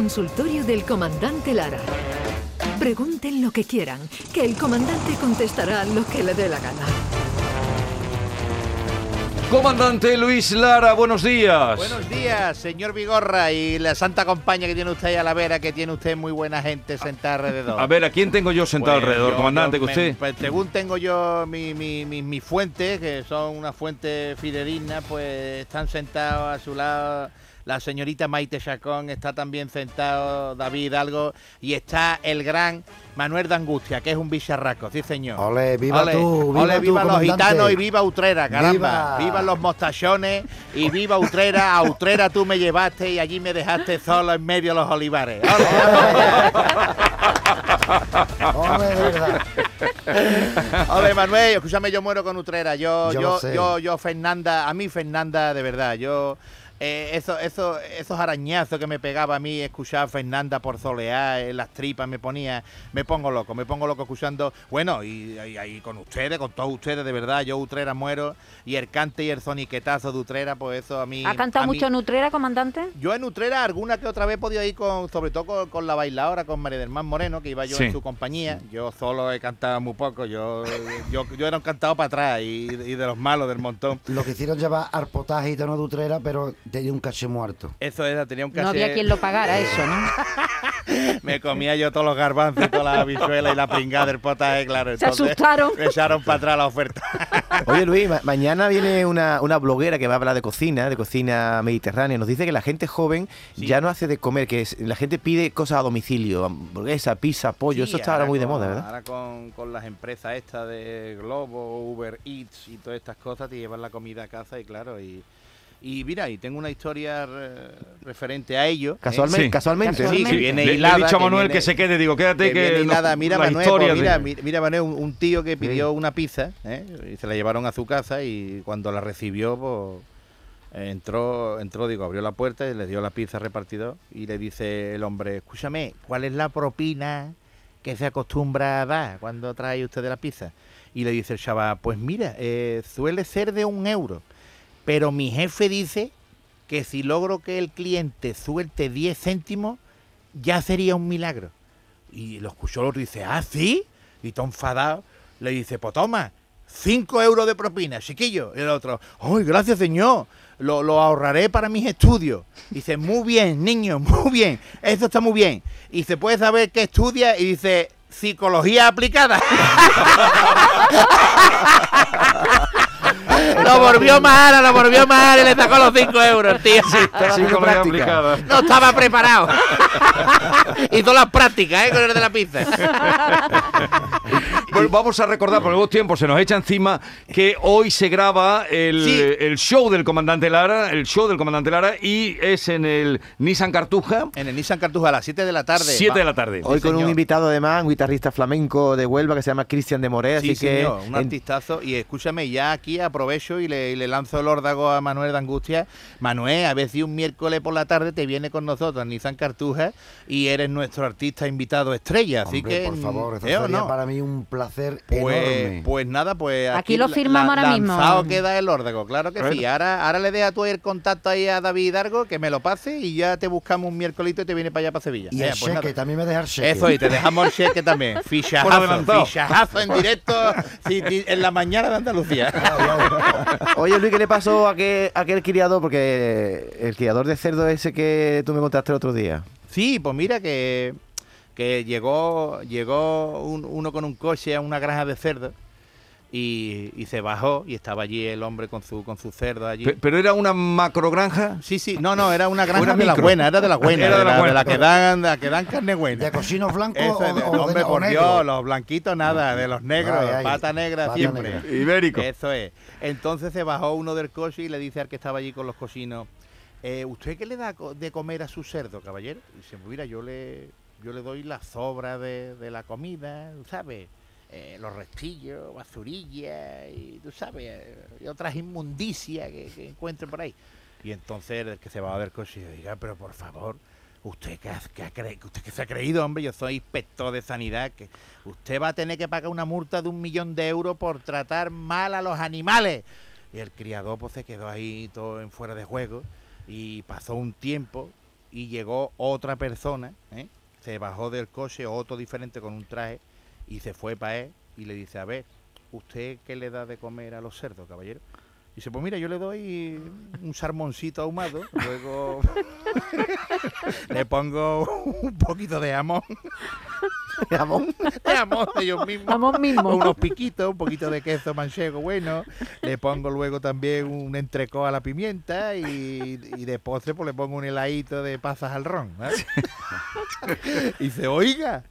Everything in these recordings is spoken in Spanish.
Consultorio del Comandante Lara. Pregunten lo que quieran, que el comandante contestará lo que le dé la gana. Comandante Luis Lara, buenos días. Buenos días, señor Vigorra y la santa compañía que tiene usted ahí a la vera, que tiene usted muy buena gente sentada alrededor. A ver, ¿a quién tengo yo sentado Pues alrededor, yo- comandante, yo que usted? me- pues según tengo yo mi, mi, mi, mi fuente, que son una fuente fidedigna, pues están sentados a su lado la señorita Maite Chacón, está también sentado David Algo y está el gran Manuel de Angustia, que es un bicharraco, sí señor. Ole, viva Ole, tú, viva ole, tú, viva los gitanos y viva Utrera, caramba. Viva. Viva los mostachones y viva Utrera. A Utrera tú me llevaste y allí me dejaste solo en medio de los olivares. Ole, verdad. Ole, Manuel, escúchame, yo muero con Utrera. Yo, Yo yo, yo, yo, Fernanda, a mí Fernanda, de verdad, yo... eh, eso, eso, esos arañazos que me pegaba a mí escuchar a Fernanda por solear, en las tripas me ponía, me pongo loco, me pongo loco escuchando, bueno, y ahí con ustedes, con todos ustedes, de verdad, yo Utrera muero, y el cante y el soniquetazo de Utrera, pues eso a mí... ¿Ha cantado mí- mucho Nutrera, comandante? yo en Utrera alguna que otra vez he podido ir con, sobre todo con, con la bailadora, con María del Mar Moreno, que iba yo Sí. en su compañía. Yo solo he cantado muy poco, yo, yo, yo era un cantado para atrás y, y de los malos del montón. Lo que hicieron llevar al potaje y tono de utrera, pero tenía un caché muerto. Eso era, tenía un No había quien lo pagara eso, ¿no? Me comía yo todos los garbanzos, toda la habichuela y la pringada del potaje, claro. Se asustaron. Me echaron para atrás la oferta. Oye Luis, ma- mañana viene una, una bloguera que va a hablar de cocina, de cocina mediterránea. Nos dice que la gente joven Sí. ya no hace de comer, que es- la gente pide cosas a domicilio, hamburguesa, pizza, pollo. Sí, Eso está ahora muy de moda, ¿verdad? Ahora con, con las empresas estas de Globo, Uber Eats y todas estas cosas, te llevan la comida a casa y claro, y, y mira, y tengo una historia re- referente a ello. ¿eh? Casualmente, Sí. casualmente. Sí, que viene Le, le he hilada, dicho a que Manuel viene- que se quede, digo, quédate que que, no- hilada. Mira, la Manuel, historia pues mira, de- mira, Manuel, un, un tío que pidió una pizza ¿eh? y se la llevaron a su casa y cuando la recibió, pues eh, entró, entró, digo, abrió la puerta y le dio la pizza repartidor y le dice el hombre, escúchame, ¿cuál es la propina que se acostumbra a dar cuando trae usted de la pizza? Y le dice el chaval, pues mira, eh, suele ser de un euro, pero mi jefe dice que si logro que el cliente suelte 10 céntimos, ya sería un milagro. Y lo escuchó el y dice, ¿ah, sí? Y todo enfadado le dice, pues toma, 5 euros de propina, chiquillo. Y el otro, ¡ay, gracias señor! Lo, lo ahorraré para mis estudios. Dice, muy bien, niño, muy bien. Eso está muy bien. Y se puede saber qué estudia y dice, psicología aplicada. lo volvió mal, lo volvió mal y le sacó los 5 euros, tío. Psicología aplicada. No estaba preparado. Hizo las prácticas, ¿eh? Con el de la pizza. Bueno, vamos a recordar, por nuevos tiempos se nos echa encima que hoy se graba el, Sí. el show del comandante Lara, el show del comandante Lara, y es en el Nissan Cartuja, En el Nissan Cartuja a las 7 de la tarde. 7 de la tarde. Hoy con un invitado además, un guitarrista flamenco de Huelva que se llama Cristian de Moré, Sí, así que señor, un en- artistazo. Y escúchame, ya aquí aprovecho y le, y le lanzo el órdago a Manuel de Angustia. Manuel, a ver si un miércoles por la tarde te viene con nosotros a Nissan Cartuja y eres nuestro artista invitado estrella. Así Hombre, que, por favor, eso ¿eh sería no? para mí un placer Pues, enorme. pues nada, pues Aquí lo firmamos ahora mismo. Lanzado queda el órdago, claro que sí. Ahora, ahora le deja tú el contacto ahí a David Hidalgo, que me lo pase y ya te buscamos un miércoles y te viene para allá para Sevilla. y Eh, el pues cheque, nada. también me deja el cheque. Eso, y te dejamos el cheque también. Fichajazo, fichajazo en directo en la mañana de Andalucía. Oye Luis, ¿qué le pasó a aquel, a aquel criador? Porque el criador de cerdo ese que tú me contaste el otro día. Sí, pues mira que, que llegó, llegó un- uno con un coche a una granja de cerdos y, y se bajó y estaba allí el hombre con su, con su cerdo allí. Pe- Pero era una macrogranja. Sí, sí, no, no, era una granja Era de la micro. buena, era de la buena, Era de, de la la, de buena. la que dan, de la que dan carne ¿De buena. cocinos blancos Eso, o, es de- o de- hombre, o por negro? Dios, los blanquitos nada, de los negros, Ay, ay, pata negra pata siempre. negra. Ibérico. Eso es. Entonces se bajó uno del coche y le dice al que estaba allí con los cocinos, eh, ¿usted qué le da de comer a su cerdo, caballero? Y dice, mira, yo le, yo le doy la sobra de, de la comida, ¿sabes? Eh, los restillos, basurilla y, tú sabes, eh, y otras inmundicias que, que por ahí. Y entonces el que se va del coche diga, pero por favor, usted que, ha- usted que se ha creído, hombre, yo soy inspector de sanidad, que usted va a tener que pagar una multa de un millón de euros por tratar mal a los animales. Y el criador pues se quedó ahí todo en fuera de juego y pasó un tiempo y y llegó otra persona, ¿eh? Se bajó del coche, otro diferente con un traje, y se fue para él y le dice, a ver, ¿usted qué le da de comer a los cerdos, caballero? Y dice, pues mira, yo le doy un salmoncito ahumado, luego le pongo un poquito de jamón, Jamón. jamón de ellos mismos. Vamos mismo. unos piquitos, un poquito de queso manchego bueno, le pongo luego también un entrecó a la pimienta y, y de postre pues le pongo un heladito de pasas al ron. ¿eh? y dice, oiga,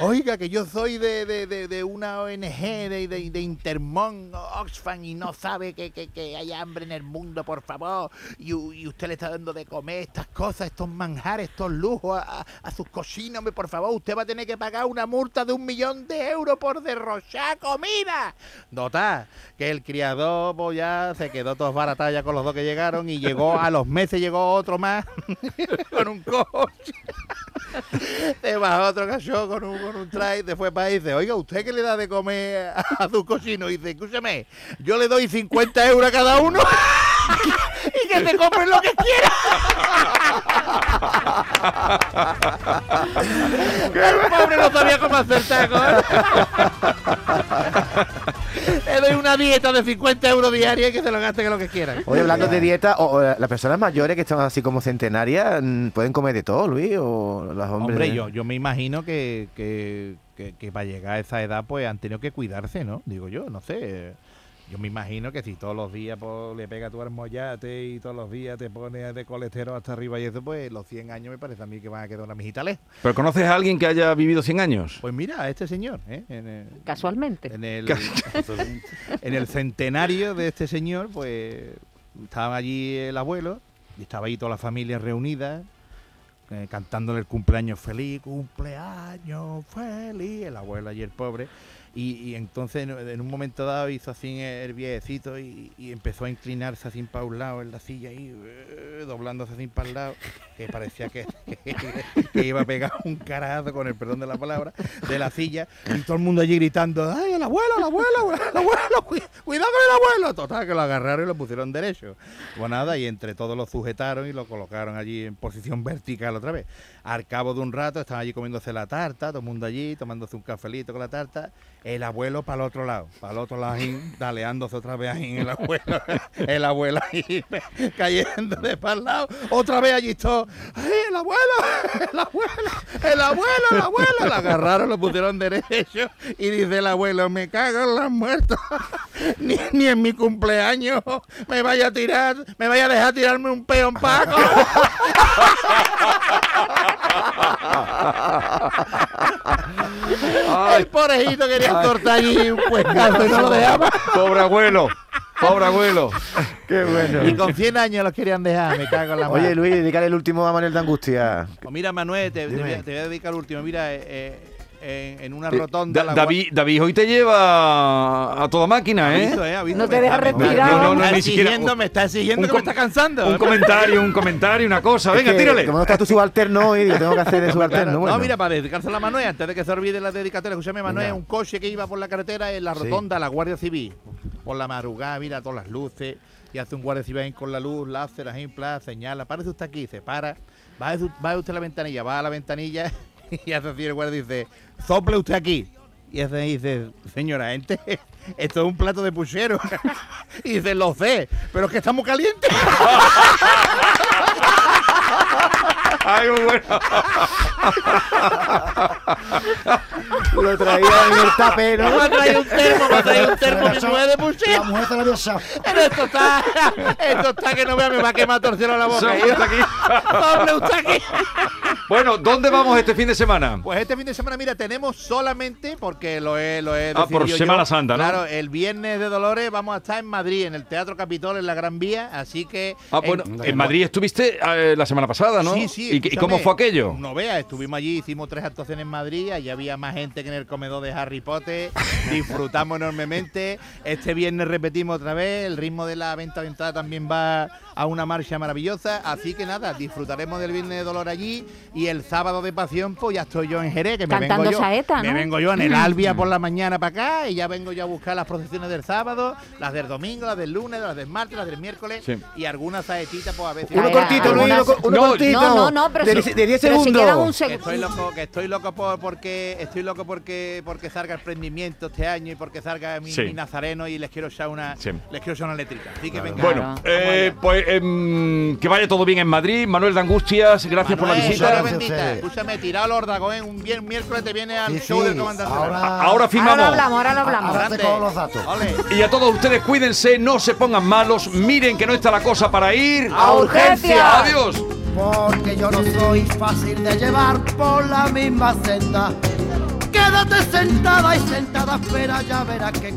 oiga, que yo soy de, de- de- de una ONG de, de, de Intermón, Oxfam, y no sabe que, que- que hay hambre en el mundo, por favor, y, usted le está dando de comer estas cosas, estos manjares, estos lujos a, a- a sus cocinas, por favor, usted va a tener que pagar una multa de un millón de euros por derrochar comida. Nota que el criador pues, ya se quedó todos baratados ya con los dos que llegaron y llegó a los meses llegó otro más con un coche. Se bajó otro cachorro con un, con un traje, se fue para y dice, oiga, ¿usted qué le da de comer a, sus cocinos? Y dice, escúchame, yo le doy 50 euros a cada uno que se compren lo que quieran. El pobre no sabía cómo hacer taco. ¿eh? Le doy una dieta de 50 euros diaria y que se lo gaste que lo que quieran. Oye, hablando de dieta, o, o las personas mayores que están así como centenarias, mm, ¿pueden comer de todo, Luis? O los hombres. Hombre, yo, yo me imagino que, que, que, que para llegar a esa edad pues han tenido que cuidarse, ¿no? Digo yo, no sé. Yo me imagino que si todos los días pues, le pega tu armollate y todos los días te pones de colesterol hasta arriba y eso, pues los 100 años me parece a mí que van a quedar una mijita lejos. ¿Pero conoces a alguien que haya vivido 100 años? Pues mira, a este señor, ¿eh? En el, Casualmente. en el, en el centenario de este señor, pues estaba allí el abuelo y estaba ahí toda la familia reunida eh, cantándole el cumpleaños feliz, cumpleaños feliz, el abuelo y el pobre. Y, entonces en, un momento dado hizo así el viejecito y, empezó a inclinarse así para un lado en la silla y eh, doblándose así para el lado, que parecía que, iba a pegar un carajo con el perdón de la palabra, de la silla, y todo el mundo allí gritando, ¡ay, el abuelo, el abuelo, el abuelo, cu- cuidado con el abuelo! Total, que lo agarraron y lo pusieron derecho. Pues nada, y entre todos lo sujetaron y lo colocaron allí en posición vertical otra vez. Al cabo de un rato estaban allí comiéndose la tarta, todo el mundo allí, tomándose un cafelito con la tarta, el abuelo para el otro lado, para el otro lado daleándose otra vez ahí el abuelo, el abuelo ahí cayendo de para el lado, otra vez allí todo, ¡ay, el abuelo, el abuelo, el abuelo, el abuelo! Lo agarraron, lo pusieron derecho y dice el abuelo, me cago en los muertos, ni, ni en mi cumpleaños me vaya a tirar, me vaya a dejar tirarme un peón paco. El porejito quería cortar allí un puescazo y no lo dejaba. Pobre abuelo, pobre abuelo. Qué bueno. Y con 100 años los querían dejar, me cago en la Oye, mano. Luis, dedícale el último a Manuel de Angustia. Pues mira, Manuel, te, te voy, a, te voy a dedicar el último. Mira, eh, eh, en, en una rotonda. Da- la David, David hoy te lleva a toda máquina, ¿eh? Aviso, eh, aviso, No te deja respirar. me- No, no, me está ni siquiera- exigiendo, me está exigiendo un que me está cansando. Un comentario, un comentario, una cosa. Venga, Es que, tírale. Como no está tu subalterno hoy, digo, tengo que hacer de subalterno. Bueno. No, mira, para dedicársela a Manuel, antes de que se olvide la dedicatoria, escúchame, Manuel, un coche que iba por la carretera en la Sí. rotonda, la Guardia Civil, por la madrugada, mira todas las luces, y hace un Guardia Civil con la luz, láser, plan, señala, párese usted aquí, se para, va, va usted a la ventanilla, va a la ventanilla, y hace así el Guardia dice, sople usted aquí. Y hace dice, señora, gente, esto es un plato de puchero. y dice, lo sé, pero es que está muy caliente. Ay, muy bueno. Lo traía en el tapero. Me ha traído un termo, me ha traído un termo, mi mujer de puchero. La mujer te la había echado. Pero esto está, esto está que no vea, me va a quemar torcero la boca. Sobre hasta aquí. Doble usted aquí. Bueno, ¿dónde vamos este fin de semana? Pues este fin de semana, mira, tenemos solamente, porque lo he, lo he Ah, por Semana Santa, ¿no? Claro, el viernes de Dolores vamos a estar en Madrid, en el Teatro Capitol, en la Gran Vía, así que... Ah, en- bueno, en Madrid estuviste eh, la semana pasada, ¿no? Sí, sí. ¿Y, escúchame, cómo fue aquello? No veas, estuvimos allí, hicimos tres actuaciones en Madrid, allí había más gente que en el comedor de Harry Potter, disfrutamos enormemente. Este viernes repetimos otra vez, el ritmo de la venta de entrada también va a una marcha maravillosa, así que nada, disfrutaremos del viernes de dolor allí. Y el sábado de pasión, pues ya estoy yo en Jerez, que me Cantando vengo yo. saeta, Me ¿no? vengo yo en el Albia por la mañana para acá y ya vengo yo a buscar las procesiones del sábado, las del domingo, las del lunes, las del martes, las del miércoles Sí. y algunas saetitas, pues a si Uno cortito, Luis, uno, uno No, cortito. No, no, no, pero, de, si, de 10 pero si segundos. queda un segundo. estoy loco, que estoy loco por, porque estoy loco porque porque salga el prendimiento este año y porque salga mi, Sí. mi nazareno y les quiero echar una Sí. les quiero echar una letrita. Así que venga. Bueno, eh, pues em, que vaya todo bien en Madrid. Manuel de Angustias, gracias por la Manuel, visita. Bendita, usted. escúchame, tirado el órdago, ¿eh? Un bien miércoles te viene al Sí, show sí, del comandante. Ahora, Ahora Ahora firmamos. lo hablamos, ahora lo hablamos. Ahora te los datos. Ole. Y a todos ustedes cuídense, no se pongan malos, miren que no está la cosa para ir. ¡A urgencia! Adiós. Porque yo no soy fácil de llevar por la misma senda. Quédate sentada y sentada, espera, ya verás que